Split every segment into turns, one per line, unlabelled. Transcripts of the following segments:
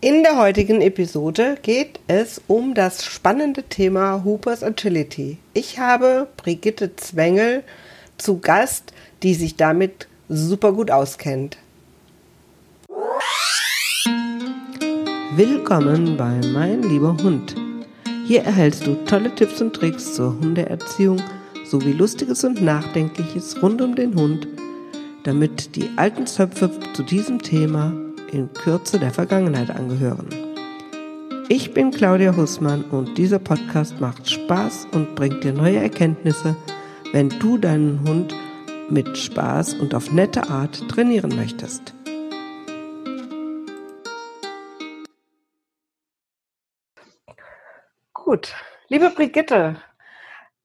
In der heutigen Episode geht es um das spannende Thema Hoopers Agility. Ich habe Brigitte Zwengel zu Gast, die sich damit super gut auskennt. Willkommen bei Mein lieber Hund. Hier erhältst du tolle Tipps und Tricks zur Hundeerziehung sowie Lustiges und Nachdenkliches rund um den Hund, damit die alten Zöpfe zu diesem Thema in Kürze der Vergangenheit angehören. Ich bin Claudia Hussmann und dieser Podcast macht Spaß und bringt dir neue Erkenntnisse, wenn du deinen Hund mit Spaß und auf nette Art trainieren möchtest. Gut, liebe Brigitte,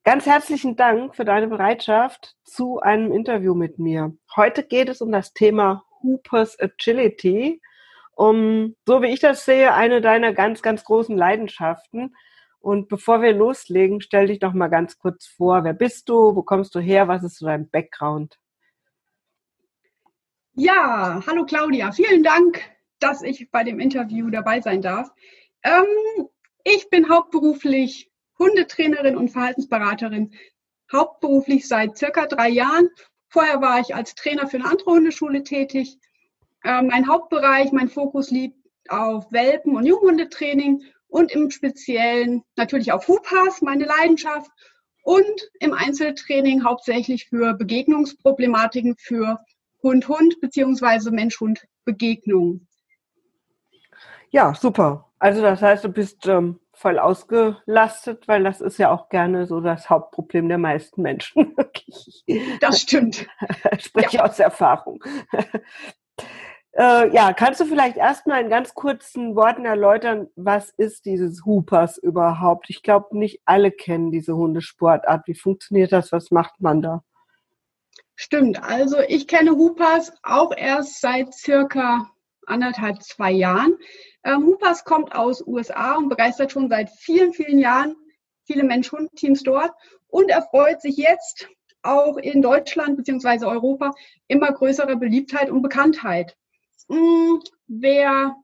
ganz herzlichen Dank für deine Bereitschaft zu einem Interview mit mir. Heute geht es um das Thema Hoopers Agility. Um, so wie ich das sehe, eine deiner ganz, ganz großen Leidenschaften. Und bevor wir loslegen, stell dich doch mal ganz kurz vor. Wer bist du? Wo kommst du her? Was ist so dein Background?
Ja, hallo Claudia. Vielen Dank, dass ich bei dem Interview dabei sein darf. Ähm, ich bin hauptberuflich Hundetrainerin und Verhaltensberaterin, hauptberuflich seit circa drei Jahren Vorher war ich als Trainer für eine andere Hundeschule tätig. Äh, mein Hauptbereich, mein Fokus liegt auf Welpen- und Junghundetraining und im Speziellen natürlich auf Hupas, meine Leidenschaft, und im Einzeltraining hauptsächlich für Begegnungsproblematiken für Hund-Hund beziehungsweise Mensch-Hund-Begegnungen.
Ja, super. Also das heißt, du bist ähm, voll ausgelastet, weil das ist ja auch gerne so das Hauptproblem der meisten Menschen.
das stimmt.
Spreche ja. aus Erfahrung. Äh, ja, kannst du vielleicht erstmal in ganz kurzen Worten erläutern, was ist dieses Hoopers überhaupt? Ich glaube, nicht alle kennen diese Hundesportart. Wie funktioniert das? Was macht man da?
Stimmt. Also ich kenne Hoopers auch erst seit circa anderthalb, zwei Jahren. Ähm, Hoopers kommt aus USA und begeistert schon seit vielen, vielen Jahren viele Mensch-Hund-Teams dort und erfreut sich jetzt auch in Deutschland bzw. Europa immer größerer Beliebtheit und Bekanntheit. Hm, wer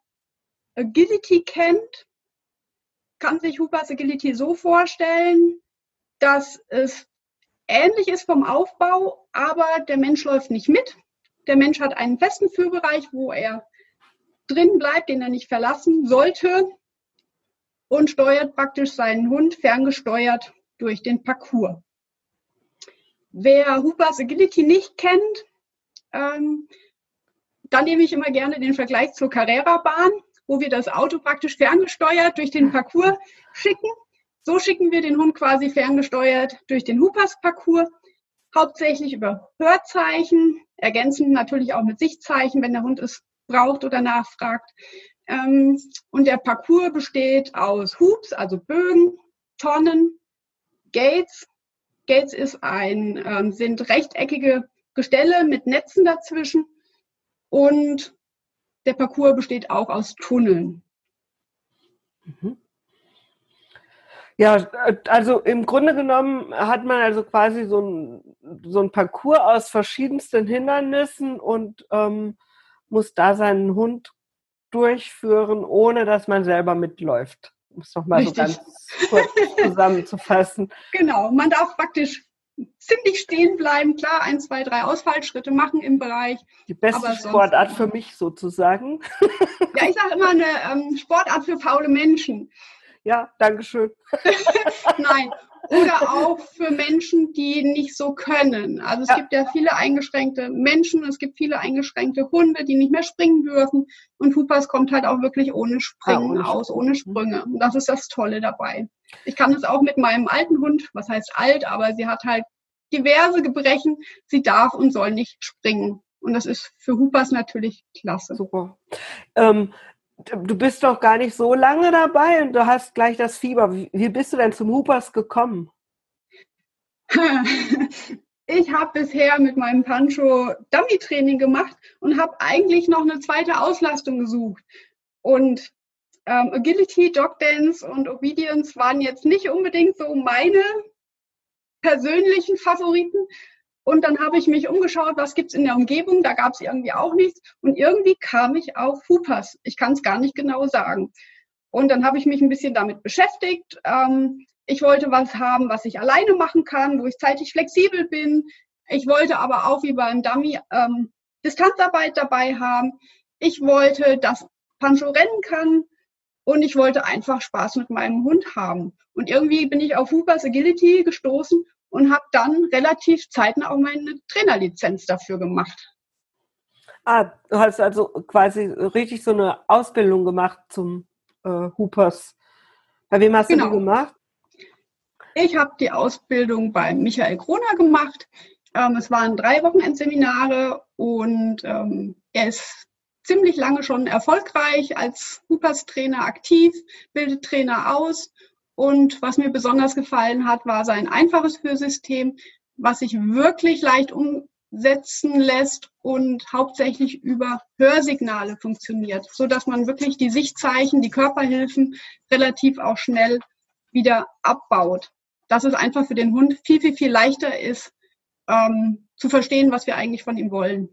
Agility kennt, kann sich Hoopers Agility so vorstellen, dass es ähnlich ist vom Aufbau, aber der Mensch läuft nicht mit. Der Mensch hat einen festen Führbereich, wo er drin bleibt, den er nicht verlassen sollte und steuert praktisch seinen Hund ferngesteuert durch den Parcours. Wer Hoopers Agility nicht kennt, ähm, dann nehme ich immer gerne den Vergleich zur Carrera-Bahn, wo wir das Auto praktisch ferngesteuert durch den Parcours schicken. So schicken wir den Hund quasi ferngesteuert durch den Hoopers-Parcours, hauptsächlich über Hörzeichen, ergänzend natürlich auch mit Sichtzeichen, wenn der Hund es braucht oder nachfragt. Ähm, und der Parcours besteht aus Hoops, also Bögen, Tonnen, Gates. Gates ist ein, ähm, sind rechteckige Gestelle mit Netzen dazwischen. Und der Parcours besteht auch aus Tunneln.
Mhm. Ja, also im Grunde genommen hat man also quasi so ein, so ein Parcours aus verschiedensten Hindernissen und ähm, muss da seinen Hund durchführen, ohne dass man selber mitläuft. Um es nochmal so ganz kurz zusammenzufassen.
Genau, man darf praktisch ziemlich stehen bleiben, klar, ein, zwei, drei Ausfallschritte machen im Bereich.
Die beste Sportart für mich sozusagen.
Ja, ich sage immer eine ähm, Sportart für faule Menschen.
Ja, danke schön.
Nein, oder auch für Menschen, die nicht so können. Also es ja. gibt ja viele eingeschränkte Menschen, es gibt viele eingeschränkte Hunde, die nicht mehr springen dürfen. Und Hoopers kommt halt auch wirklich ohne Springen ja, ohne aus, ohne Sprünge. Und das ist das Tolle dabei. Ich kann es auch mit meinem alten Hund, was heißt alt, aber sie hat halt diverse Gebrechen. Sie darf und soll nicht springen. Und das ist für Hoopers natürlich klasse.
Super. Ähm, du bist doch gar nicht so lange dabei und du hast gleich das Fieber. Wie, bist du denn zum Hoopers gekommen?
ich habe bisher mit meinem Pancho Dummy-Training gemacht und habe eigentlich noch eine zweite Auslastung gesucht. Und ähm, Agility, Dog Dance und Obedience waren jetzt nicht unbedingt so meine persönlichen Favoriten. Und dann habe ich mich umgeschaut, was gibt's in der Umgebung. Da gab es irgendwie auch nichts. Und irgendwie kam ich auf Hoopers. Ich kann es gar nicht genau sagen. Und dann habe ich mich ein bisschen damit beschäftigt. Ähm, ich wollte was haben, was ich alleine machen kann, wo ich zeitlich flexibel bin. Ich wollte aber auch wie beim Dummy ähm, Distanzarbeit dabei haben. Ich wollte, dass Pancho rennen kann und ich wollte einfach Spaß mit meinem Hund haben. Und irgendwie bin ich auf Hoopers Agility gestoßen und habe dann relativ zeitnah auch meine Trainerlizenz dafür gemacht.
Ah, du hast also quasi richtig so eine Ausbildung gemacht zum äh, Hoopers. Bei wem hast genau. du die genau. gemacht?
Ich habe die Ausbildung bei Michael Kroner gemacht. Ähm, es waren drei Wochenendseminare und ähm, er ist ziemlich lange schon erfolgreich als Hoopers-Trainer aktiv, bildet Trainer aus. Und was mir besonders gefallen hat, war sein einfaches Hörsystem, was sich wirklich leicht umsetzen lässt und hauptsächlich über Hörsignale funktioniert, so dass man wirklich die Sichtzeichen, die Körperhilfen relativ auch schnell wieder abbaut. Dass es einfach für den Hund viel, viel, viel leichter ist, ähm, zu verstehen, was wir eigentlich von ihm wollen.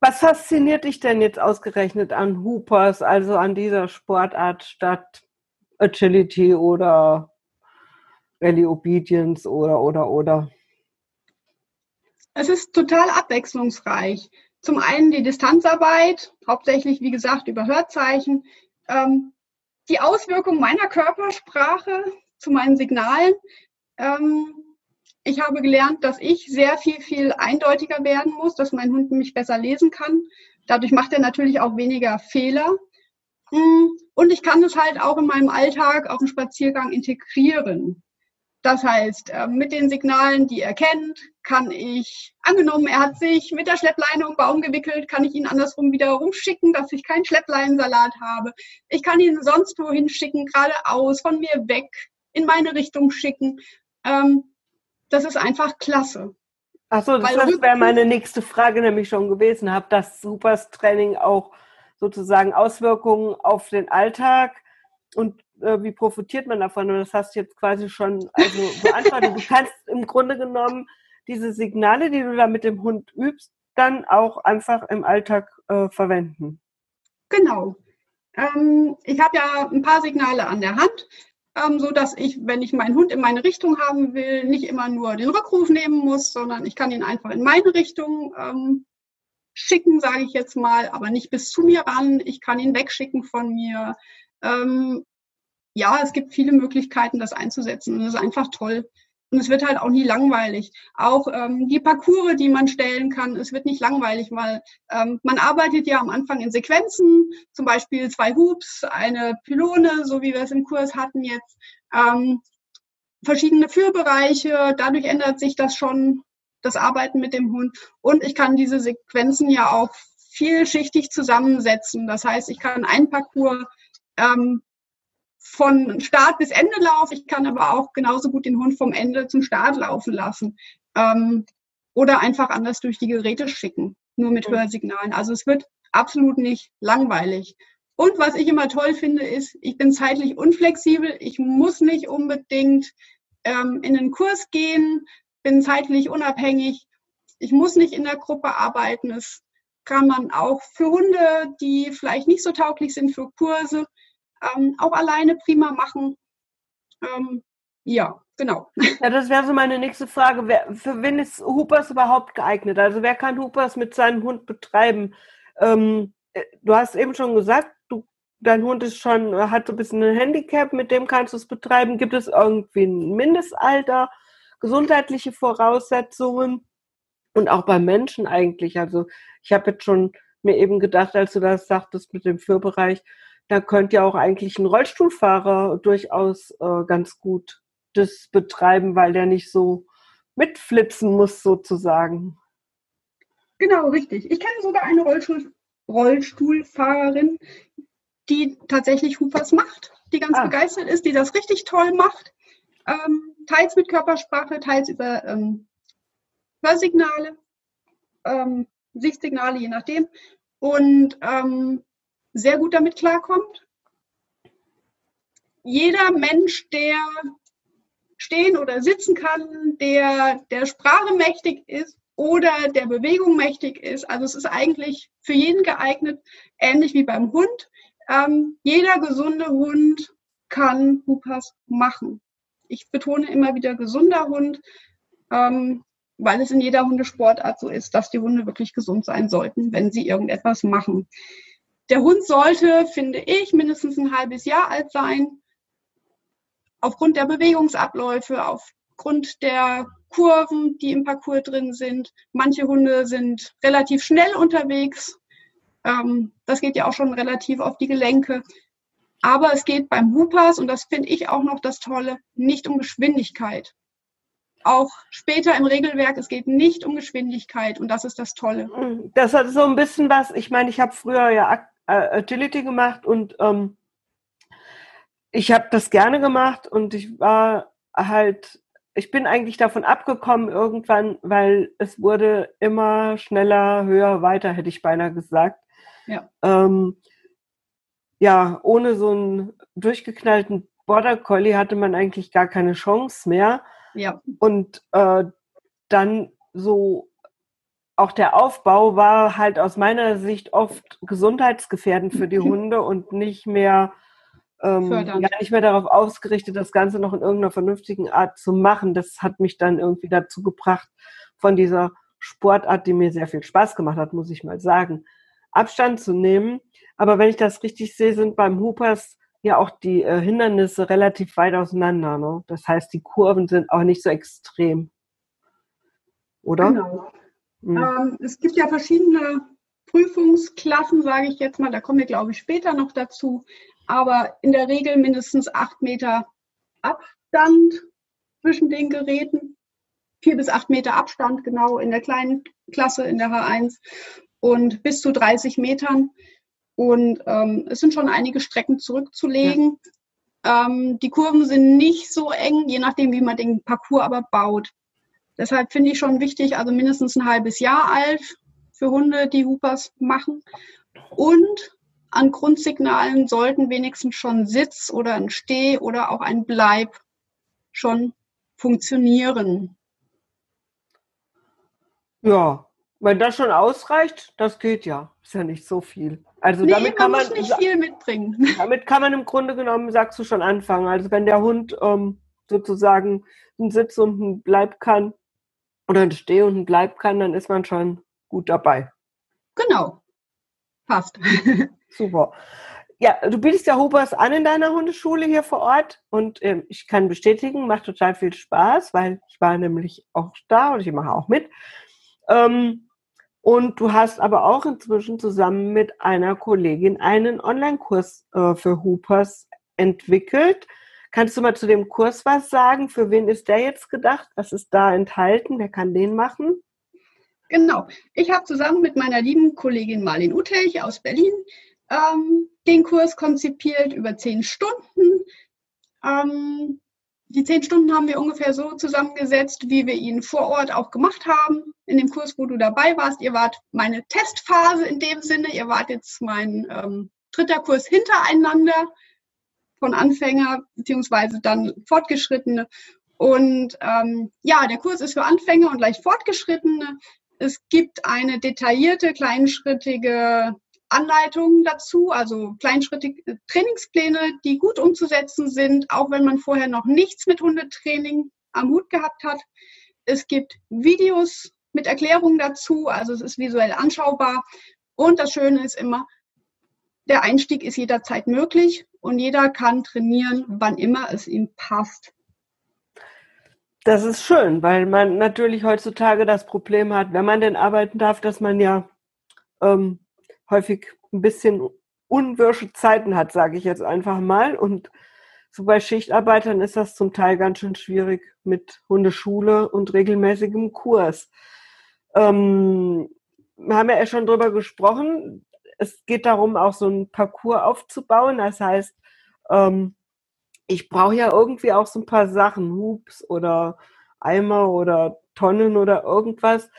Was fasziniert dich denn jetzt ausgerechnet an Hoopers, also an dieser Sportart statt Agility oder Rally Obedience oder oder oder?
Es ist total abwechslungsreich. Zum einen die Distanzarbeit, hauptsächlich wie gesagt über Hörzeichen, ähm, die Auswirkung meiner Körpersprache zu meinen Signalen. Ähm, ich habe gelernt, dass ich sehr viel, viel eindeutiger werden muss, dass mein Hund mich besser lesen kann. Dadurch macht er natürlich auch weniger Fehler. Mm, und ich kann es halt auch in meinem Alltag auf dem Spaziergang integrieren. Das heißt, äh, mit den Signalen, die er kennt, kann ich, angenommen, er hat sich mit der Schleppleine um Baum gewickelt, kann ich ihn andersrum wieder rumschicken, dass ich keinen Schleppleinensalat habe. Ich kann ihn sonst wohin schicken, geradeaus, von mir weg, in meine Richtung schicken. Ähm, das ist einfach klasse.
Achso, das, das wäre meine nächste Frage nämlich schon gewesen. Hat das Supers Training auch sozusagen Auswirkungen auf den Alltag und äh, wie profitiert man davon? Und das hast du jetzt quasi schon also beantwortet. du kannst im Grunde genommen diese Signale, die du da mit dem Hund übst, dann auch einfach im Alltag äh, verwenden.
Genau. Ähm, ich habe ja ein paar Signale an der Hand ähm, so dass ich, wenn ich meinen Hund in meine Richtung haben will, nicht immer nur den Rückruf nehmen muss, sondern ich kann ihn einfach in meine Richtung ähm, schicken, sage ich jetzt mal, aber nicht bis zu mir ran. Ich kann ihn wegschicken von mir. Ähm, ja, es gibt viele Möglichkeiten, das einzusetzen und das ist einfach toll. Und es wird halt auch nie langweilig. Auch ähm, die Parcours, die man stellen kann, es wird nicht langweilig, weil ähm, man arbeitet ja am Anfang in Sequenzen, zum Beispiel zwei Hoops, eine Pylone, so wie wir es im Kurs hatten jetzt, ähm, verschiedene Führbereiche. Dadurch ändert sich das schon, das Arbeiten mit dem Hund. Und ich kann diese Sequenzen ja auch vielschichtig zusammensetzen. Das heißt, ich kann einen Parcours ähm, von Start bis Ende laufe. Ich kann aber auch genauso gut den Hund vom Ende zum Start laufen lassen. Ähm, oder einfach anders durch die Geräte schicken, nur mit Hörsignalen. Also es wird absolut nicht langweilig. Und was ich immer toll finde, ist, ich bin zeitlich unflexibel. Ich muss nicht unbedingt ähm, in einen Kurs gehen, bin zeitlich unabhängig. Ich muss nicht in der Gruppe arbeiten. Das kann man auch für Hunde, die vielleicht nicht so tauglich sind für Kurse, ähm, auch alleine prima machen. Ähm, ja, genau.
Ja, das wäre so meine nächste Frage. Wer, für wen ist Hoopers überhaupt geeignet? Also wer kann Hoopers mit seinem Hund betreiben? Ähm, äh, du hast eben schon gesagt, du, dein Hund ist schon, hat so ein bisschen ein Handicap, mit dem kannst du es betreiben. Gibt es irgendwie ein Mindestalter, gesundheitliche Voraussetzungen? Und auch beim Menschen eigentlich. Also ich habe jetzt schon mir eben gedacht, als du das sagtest mit dem Führbereich, da könnte ja auch eigentlich ein Rollstuhlfahrer durchaus äh, ganz gut das betreiben, weil der nicht so mitflipsen muss sozusagen.
Genau, richtig. Ich kenne sogar eine Rollstuhl Rollstuhlfahrerin, die tatsächlich Hoopers macht, die ganz ah. begeistert ist, die das richtig toll macht. Ähm, teils mit Körpersprache, teils über ähm, Hörsignale, ähm, Sichtsignale, je nachdem. Und ähm, sehr gut damit klarkommt. Jeder Mensch, der stehen oder sitzen kann, der der Sprache mächtig ist oder der Bewegung mächtig ist. Also es ist eigentlich für jeden geeignet, ähnlich wie beim Hund. Ähm, jeder gesunde Hund kann Hupas machen. Ich betone immer wieder gesunder Hund, ähm, weil es in jeder Hundesportart so ist, dass die Hunde wirklich gesund sein sollten, wenn sie irgendetwas machen. Der Hund sollte, finde ich, mindestens ein halbes Jahr alt sein. Aufgrund der Bewegungsabläufe, aufgrund der Kurven, die im Parcours drin sind. Manche Hunde sind relativ schnell unterwegs. Ähm, das geht ja auch schon relativ auf die Gelenke. Aber es geht beim Hoopers, und das finde ich auch noch das Tolle, nicht um Geschwindigkeit. Auch später im Regelwerk, es geht nicht um Geschwindigkeit und das ist das Tolle.
Das hat so ein bisschen was, ich meine, ich habe früher ja äh, Agility gemacht und ähm, ich habe das gerne gemacht und ich war halt, ich bin eigentlich davon abgekommen irgendwann, weil es wurde immer schneller, höher, weiter, hätte ich beinahe gesagt. Ja. Ähm, ja, ohne so einen durchgeknallten Border Collie hatte man eigentlich gar keine Chance mehr. Ja. Und äh, dann so auch der Aufbau war halt aus meiner Sicht oft gesundheitsgefährdend für die Hunde und nicht mehr ähm, ja, nicht mehr darauf ausgerichtet, das Ganze noch in irgendeiner vernünftigen Art zu machen. Das hat mich dann irgendwie dazu gebracht, von dieser Sportart, die mir sehr viel Spaß gemacht hat, muss ich mal sagen, Abstand zu nehmen. Aber wenn ich das richtig sehe, sind beim Hoopers ja auch die äh, Hindernisse relativ weit auseinander. Ne? Das heißt, die Kurven sind auch nicht so extrem. Oder?
Genau. Mhm. Ähm, es gibt ja verschiedene Prüfungsklassen, sage ich jetzt mal. Da kommen wir, glaube ich, später noch dazu. Aber in der Regel mindestens acht Meter Abstand zwischen den Geräten. Vier bis acht Meter Abstand, genau in der kleinen Klasse, in der H1. Und bis zu 30 Metern. Und ähm, es sind schon einige Strecken zurückzulegen. Ja. Ähm, die Kurven sind nicht so eng, je nachdem, wie man den Parcours aber baut. Deshalb finde ich schon wichtig, also mindestens ein halbes Jahr alt für Hunde, die Hoopers machen. Und an Grundsignalen sollten wenigstens schon Sitz oder ein Steh oder auch ein Bleib schon funktionieren.
Ja, wenn das schon ausreicht, das geht ja. Ist ja nicht so viel. Also nee, damit kann man, man
nicht viel mitbringen.
Damit kann man im Grunde genommen, sagst du schon, anfangen. Also wenn der Hund ähm, sozusagen einen Sitz und einen Bleib kann oder ein Steh und ein Bleib kann, dann ist man schon gut dabei.
Genau. Passt.
Super. Ja, du bietest ja Hubers an in deiner Hundeschule hier vor Ort und ähm, ich kann bestätigen, macht total viel Spaß, weil ich war nämlich auch da und ich mache auch mit. Ähm, und du hast aber auch inzwischen zusammen mit einer Kollegin einen Online-Kurs äh, für Hoopers entwickelt. Kannst du mal zu dem Kurs was sagen? Für wen ist der jetzt gedacht? Was ist da enthalten? Wer kann den machen?
Genau. Ich habe zusammen mit meiner lieben Kollegin Marlene Utelch aus Berlin ähm, den Kurs konzipiert über zehn Stunden. Ähm, die zehn Stunden haben wir ungefähr so zusammengesetzt, wie wir ihn vor Ort auch gemacht haben. In dem Kurs, wo du dabei warst. Ihr wart meine Testphase in dem Sinne. Ihr wart jetzt mein ähm, dritter Kurs hintereinander von Anfänger beziehungsweise dann Fortgeschrittene. Und ähm, ja, der Kurs ist für Anfänger und leicht Fortgeschrittene. Es gibt eine detaillierte, kleinschrittige Anleitungen dazu, also kleinschrittige Trainingspläne, die gut umzusetzen sind, auch wenn man vorher noch nichts mit Hundetraining am Hut gehabt hat. Es gibt Videos mit Erklärungen dazu, also es ist visuell anschaubar. Und das Schöne ist immer, der Einstieg ist jederzeit möglich und jeder kann trainieren, wann immer es ihm passt.
Das ist schön, weil man natürlich heutzutage das Problem hat, wenn man denn arbeiten darf, dass man ja ähm, häufig ein bisschen unwirsche Zeiten hat, sage ich jetzt einfach mal. Und so bei Schichtarbeitern ist das zum Teil ganz schön schwierig mit Hundeschule und regelmäßigem Kurs. Ähm, wir haben ja schon drüber gesprochen. Es geht darum, auch so ein Parcours aufzubauen. Das heißt, ähm, ich brauche ja irgendwie auch so ein paar Sachen, Hoops oder Eimer oder Tonnen oder irgendwas,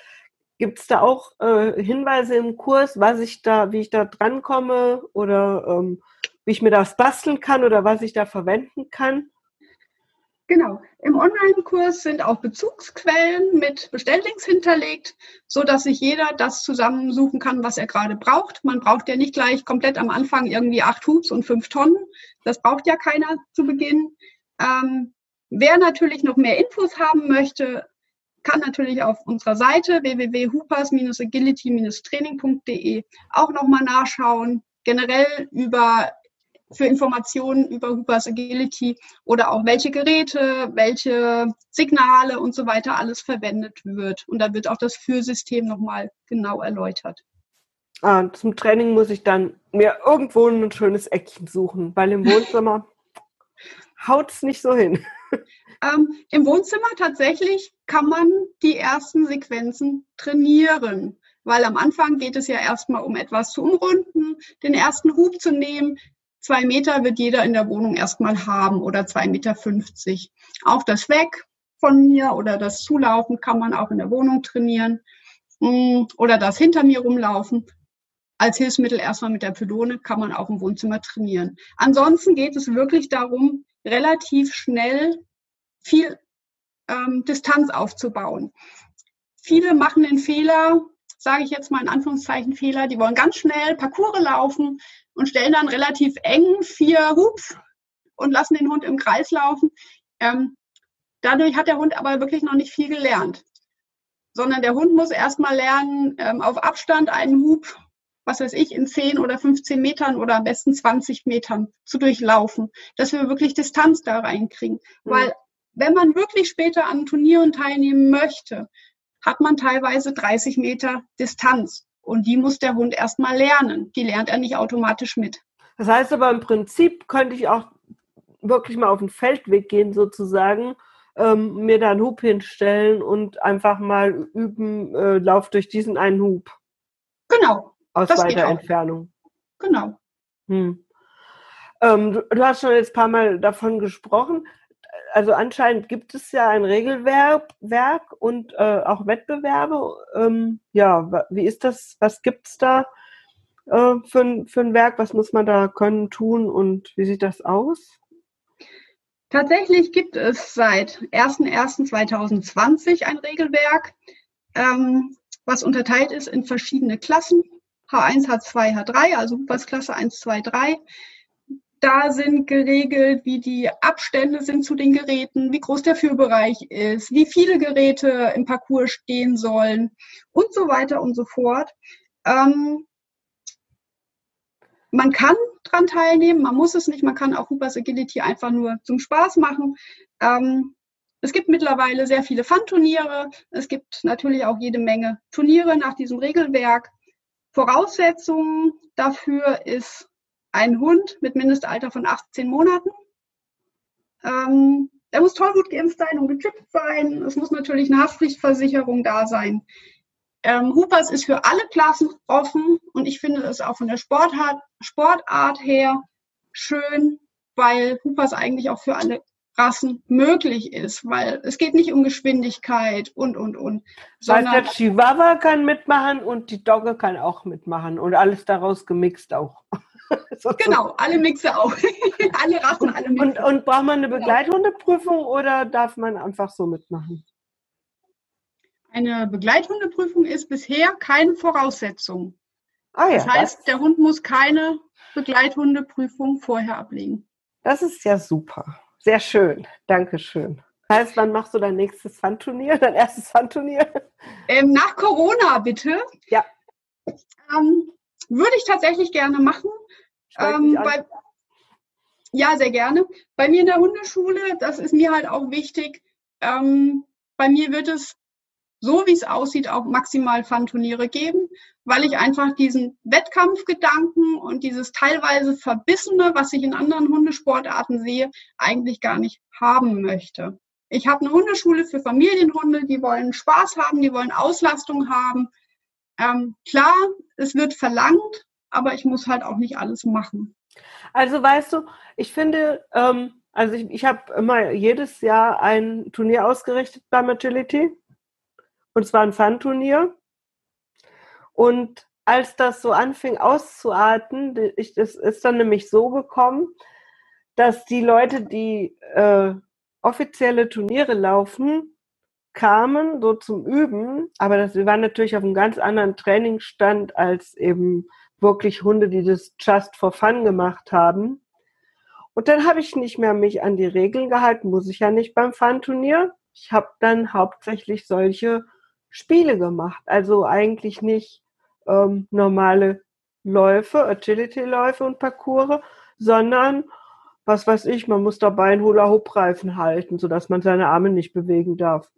Gibt es da auch äh, Hinweise im Kurs, was ich da, wie ich da drankomme oder ähm, wie ich mir das basteln kann oder was ich da verwenden kann?
Genau. Im Online-Kurs sind auch Bezugsquellen mit Bestelllinks hinterlegt, so dass sich jeder das zusammensuchen kann, was er gerade braucht. Man braucht ja nicht gleich komplett am Anfang irgendwie acht Hubs und fünf Tonnen. Das braucht ja keiner zu Beginn. Ähm, wer natürlich noch mehr Infos haben möchte, kann natürlich auf unserer Seite www.hoopers-agility-training.de auch nochmal nachschauen, generell über für Informationen über Hoopers Agility oder auch welche Geräte, welche Signale und so weiter alles verwendet wird. Und da wird auch das Führsystem nochmal genau erläutert.
Ah, zum Training muss ich dann mir irgendwo ein schönes Eckchen suchen, weil im Wohnzimmer haut es nicht so hin.
Ähm, Im Wohnzimmer tatsächlich kann man die ersten Sequenzen trainieren, weil am Anfang geht es ja erstmal um etwas zu umrunden, den ersten Hub zu nehmen, Zwei Meter wird jeder in der Wohnung erstmal haben oder zwei Meter. fünfzig. Auch das Weg von mir oder das Zulaufen kann man auch in der Wohnung trainieren mm, oder das hinter mir rumlaufen. Als Hilfsmittel erstmal mit der Pylone kann man auch im Wohnzimmer trainieren. Ansonsten geht es wirklich darum, relativ schnell viel ähm, Distanz aufzubauen. Viele machen den Fehler, sage ich jetzt mal in Anführungszeichen Fehler, die wollen ganz schnell Parcours laufen, und stellen dann relativ eng vier Hubs und lassen den Hund im Kreis laufen. Ähm, dadurch hat der Hund aber wirklich noch nicht viel gelernt, sondern der Hund muss erstmal lernen, ähm, auf Abstand einen Hub, was weiß ich, in 10 oder 15 Metern oder am besten 20 Metern zu durchlaufen, dass wir wirklich Distanz da reinkriegen. Mhm. Weil wenn man wirklich später an Turnieren teilnehmen möchte, hat man teilweise 30 Meter Distanz. Und die muss der Hund erstmal lernen. Die lernt er nicht automatisch mit.
Das heißt aber im Prinzip könnte ich auch wirklich mal auf den Feldweg gehen sozusagen, ähm, mir da einen Hub hinstellen und einfach mal üben, äh, lauf durch diesen einen Hub.
Genau.
Aus weiter Entfernung.
Genau.
Hm. Ähm, du, du, hast schon jetzt ein paar Mal davon gesprochen also anscheinend gibt es ja ein Regelwerk Werk und äh, auch Wettbewerbe. Ähm, ja, wie ist das? Was gibt es da äh, für, für ein Werk? Was muss man da können, tun und wie sieht das aus?
Tatsächlich gibt es seit 01.01.2020 ein Regelwerk, ähm, was unterteilt ist in verschiedene Klassen. H1, H2, H3, also was Klasse 1, 2, 3. Da sind geregelt, wie die Abstände sind zu den Geräten, wie groß der Führbereich ist, wie viele Geräte im Parcours stehen sollen und so weiter und so fort. Ähm, man kann dran teilnehmen, man muss es nicht, man kann auch Hoopers Agility einfach nur zum Spaß machen. Ähm, es gibt mittlerweile sehr viele Fun-Turniere. Es gibt natürlich auch jede Menge Turniere nach diesem Regelwerk. Voraussetzungen dafür ist ein Hund mit Mindestalter von 18 Monaten. Ähm, er muss tollgut geimpft sein und gechippt sein. Es muss natürlich eine Haftpflichtversicherung da sein. Ähm, Hoopers ist für alle Klassen offen und ich finde es auch von der Sportart, Sportart her schön, weil Hoopers eigentlich auch für alle Rassen möglich ist, weil es geht nicht um Geschwindigkeit und, und, und.
Sondern der Chihuahua kann mitmachen und die Dogge kann auch mitmachen und alles daraus gemixt auch.
genau, alle Mixe auch. alle Rassen, alle Mixe.
Und, und braucht man eine Begleithundeprüfung oder darf man einfach so mitmachen?
Eine Begleithundeprüfung ist bisher keine Voraussetzung.
Ah, ja,
das heißt, das der Hund muss keine Begleithundeprüfung vorher ablegen.
Das ist ja super. Sehr schön. Dankeschön. Das heißt, wann machst du dein nächstes Fun-Turnier, dein erstes Fun-Turnier?
Ähm, nach Corona, bitte.
Ja.
Ähm, würde ich tatsächlich gerne machen. Ähm, bei, ja, sehr gerne. Bei mir in der Hundeschule, das ist mir halt auch wichtig. Ähm, bei mir wird es, so wie es aussieht, auch maximal Fun-Turniere geben, weil ich einfach diesen Wettkampfgedanken und dieses teilweise Verbissene, was ich in anderen Hundesportarten sehe, eigentlich gar nicht haben möchte. Ich habe eine Hundeschule für Familienhunde, die wollen Spaß haben, die wollen Auslastung haben. Ähm, klar, es wird verlangt, aber ich muss halt auch nicht alles machen.
Also weißt du, ich finde, ähm, also ich, ich habe immer jedes Jahr ein Turnier ausgerichtet bei Matility. Und zwar ein Fun-Turnier. Und als das so anfing auszuarten, ich, das ist dann nämlich so gekommen, dass die Leute, die äh, offizielle Turniere laufen, kamen so zum Üben, aber das, wir waren natürlich auf einem ganz anderen Trainingsstand als eben wirklich Hunde, die das just for fun gemacht haben. Und dann habe ich nicht mehr mich an die Regeln gehalten, muss ich ja nicht beim Fun-Turnier. Ich habe dann hauptsächlich solche Spiele gemacht, also eigentlich nicht ähm, normale Läufe, Agility-Läufe und Parcours, sondern was weiß ich, man muss dabei einen Hula-Hoop-Reifen halten, sodass man seine Arme nicht bewegen darf.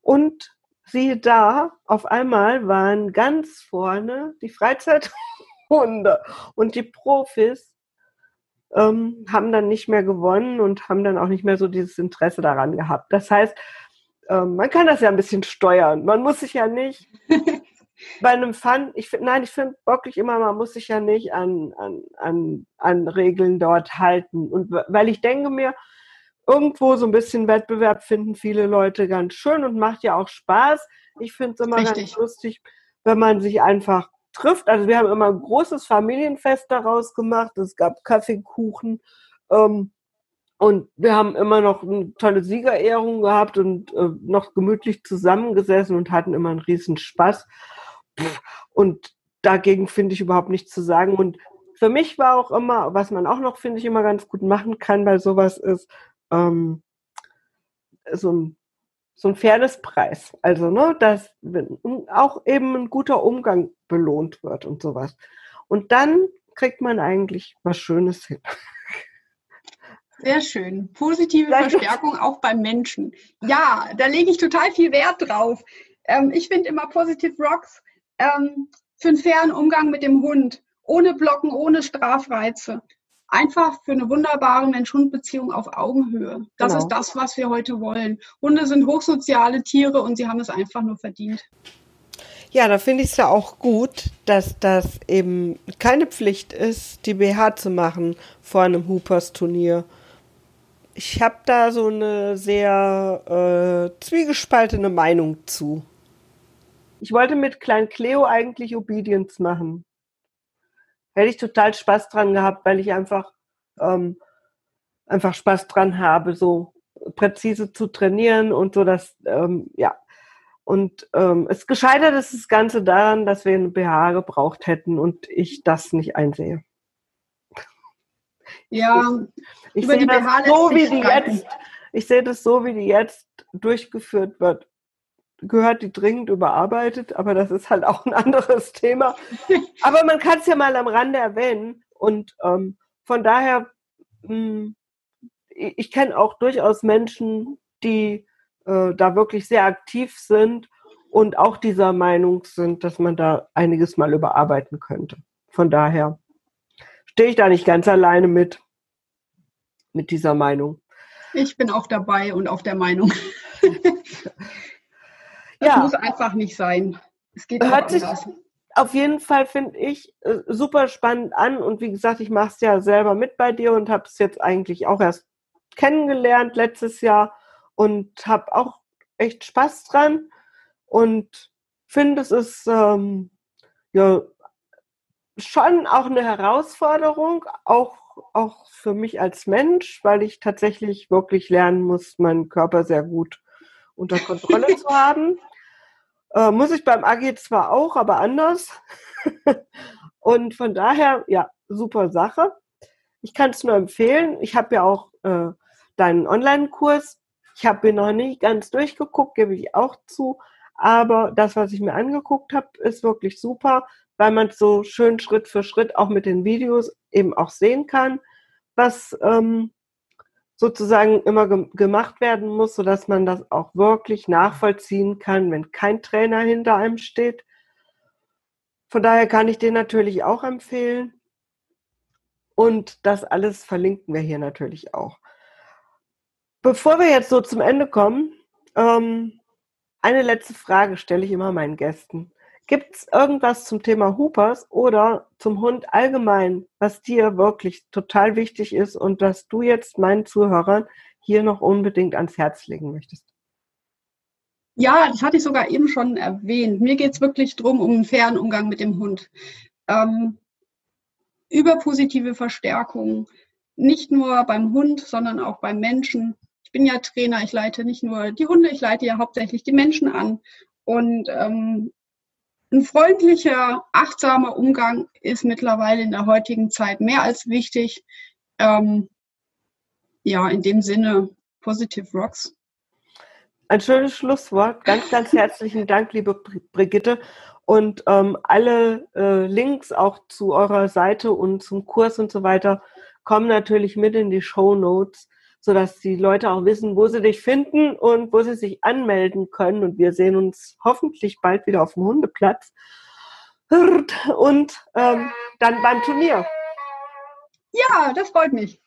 Und siehe da, auf einmal waren ganz vorne die Freizeithunde und die Profis ähm, haben dann nicht mehr gewonnen und haben dann auch nicht mehr so dieses Interesse daran gehabt. Das heißt, ähm, man kann das ja ein bisschen steuern. Man muss sich ja nicht bei einem Fun, ich finde, nein, ich finde wirklich immer, man muss sich ja nicht an, an, an, an Regeln dort halten. Und weil ich denke mir, irgendwo so ein bisschen Wettbewerb finden viele Leute ganz schön und macht ja auch Spaß. Ich finde es immer Richtig. ganz lustig, wenn man sich einfach trifft. Also wir haben immer ein großes Familienfest daraus gemacht. Es gab Kaffeekuchen. Ähm, und wir haben immer noch eine tolle Siegerehrung gehabt und äh, noch gemütlich zusammengesessen und hatten immer einen riesen Spaß. Und dagegen finde ich überhaupt nichts zu sagen. Und für mich war auch immer, was man auch noch, finde ich, immer ganz gut machen kann bei sowas ist, ähm, so ein so ein Fairnesspreis. Also, ne, dass auch eben ein guter Umgang belohnt wird und sowas. Und dann kriegt man eigentlich was Schönes hin.
Sehr schön. Positive Verstärkung auch beim Menschen. Ja, da lege ich total viel Wert drauf. Ähm, ich finde immer Positive Rocks ähm, für einen fairen Umgang mit dem Hund. Ohne Blocken, ohne Strafreize einfach für eine wunderbare Mensch-Hund-Beziehung auf Augenhöhe. Das genau. ist das, was wir heute wollen. Hunde sind hochsoziale Tiere und sie haben es einfach nur verdient.
Ja, da finde ich es ja auch gut, dass das eben keine Pflicht ist, die BH zu machen vor einem Hoopers-Turnier. Ich habe da so eine sehr äh, zwiegespaltene Meinung zu. Ich wollte mit Klein Cleo eigentlich Obedience machen hätte ich total Spaß dran gehabt, weil ich einfach, ähm, einfach Spaß dran habe, so präzise zu trainieren und so, dass, ähm, ja. Und ähm, es gescheitert ist das Ganze daran, dass wir eine BH gebraucht hätten und ich das nicht einsehe.
Ja,
ich, ich sehe das so, wie die jetzt, ich sehe das so, wie die jetzt durchgeführt wird gehört die dringend überarbeitet, aber das ist halt auch ein anderes Thema. aber man kann es ja mal am Rande erwähnen und ähm, von daher, mh, hm, ich, ich kenne auch durchaus Menschen, die äh, da wirklich sehr aktiv sind und auch dieser Meinung sind, dass man da einiges mal überarbeiten könnte. Von daher stehe ich da nicht ganz alleine mit, mit dieser Meinung.
Ich bin auch dabei und auf der Meinung. Das ja. muss einfach nicht sein. Es geht Hört sich
auf jeden Fall, finde ich, äh, super spannend an. Und wie gesagt, ich mache es ja selber mit bei dir und habe es jetzt eigentlich auch erst kennengelernt letztes Jahr und habe auch echt Spaß dran und finde, es ist ähm, ja schon auch eine Herausforderung, auch, auch für mich als Mensch, weil ich tatsächlich wirklich lernen muss, meinen Körper sehr gut unter Kontrolle zu haben. Äh, muss ich beim AG zwar auch, aber anders. und von daher, ja, super Sache. Ich kann es nur empfehlen. Ich habe ja auch äh, deinen Online-Kurs. Ich habe ihn noch nicht ganz durchgeguckt, gebe ich auch zu. Aber das, was ich mir angeguckt habe, ist wirklich super, weil man so schön Schritt für Schritt auch mit den Videos eben auch sehen kann, was ähm, sozusagen immer ge gemacht werden muss, sodass man das auch wirklich nachvollziehen kann, wenn kein Trainer hinter einem steht. Von daher kann ich den natürlich auch empfehlen. Und das alles verlinken wir hier natürlich auch. Bevor wir jetzt so zum Ende kommen, ähm, eine letzte Frage stelle ich immer meinen Gästen. Gibt es irgendwas zum Thema Hoopers oder zum Hund allgemein, was dir wirklich total wichtig ist und das du jetzt meinen Zuhörern hier noch unbedingt ans Herz legen möchtest?
Ja, das hatte ich sogar eben schon erwähnt. Mir geht es wirklich darum, um einen fairen Umgang mit dem Hund. Ähm, über positive Verstärkung, nicht nur beim Hund, sondern auch beim Menschen. ich bin ja Trainer, ich leite nicht nur die Hunde, ich leite ja hauptsächlich die Menschen an. Und ähm, ein freundlicher, achtsamer Umgang ist mittlerweile in der heutigen Zeit mehr als wichtig. Ähm, ja, in dem Sinne, Positive Rocks.
Ein schönes Schlusswort. Ganz, ganz herzlichen Dank, liebe Brigitte. Und ähm, alle äh, Links auch zu eurer Seite und zum Kurs und so weiter kommen natürlich mit in die Show Notes, sodass die Leute auch wissen, wo sie dich finden und wo sie sich anmelden können. Und wir sehen uns hoffentlich bald wieder auf dem Hundeplatz und ähm, dann beim Turnier.
Ja, das freut mich.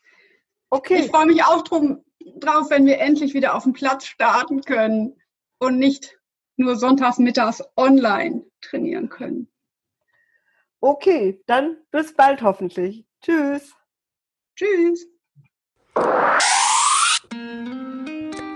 Okay. Ich freue mich auch drum, drauf, wenn wir endlich wieder auf dem Platz starten können und nicht nur sonntags mittags online trainieren können.
Okay, dann bis bald hoffentlich. Tschüss.
Tschüss.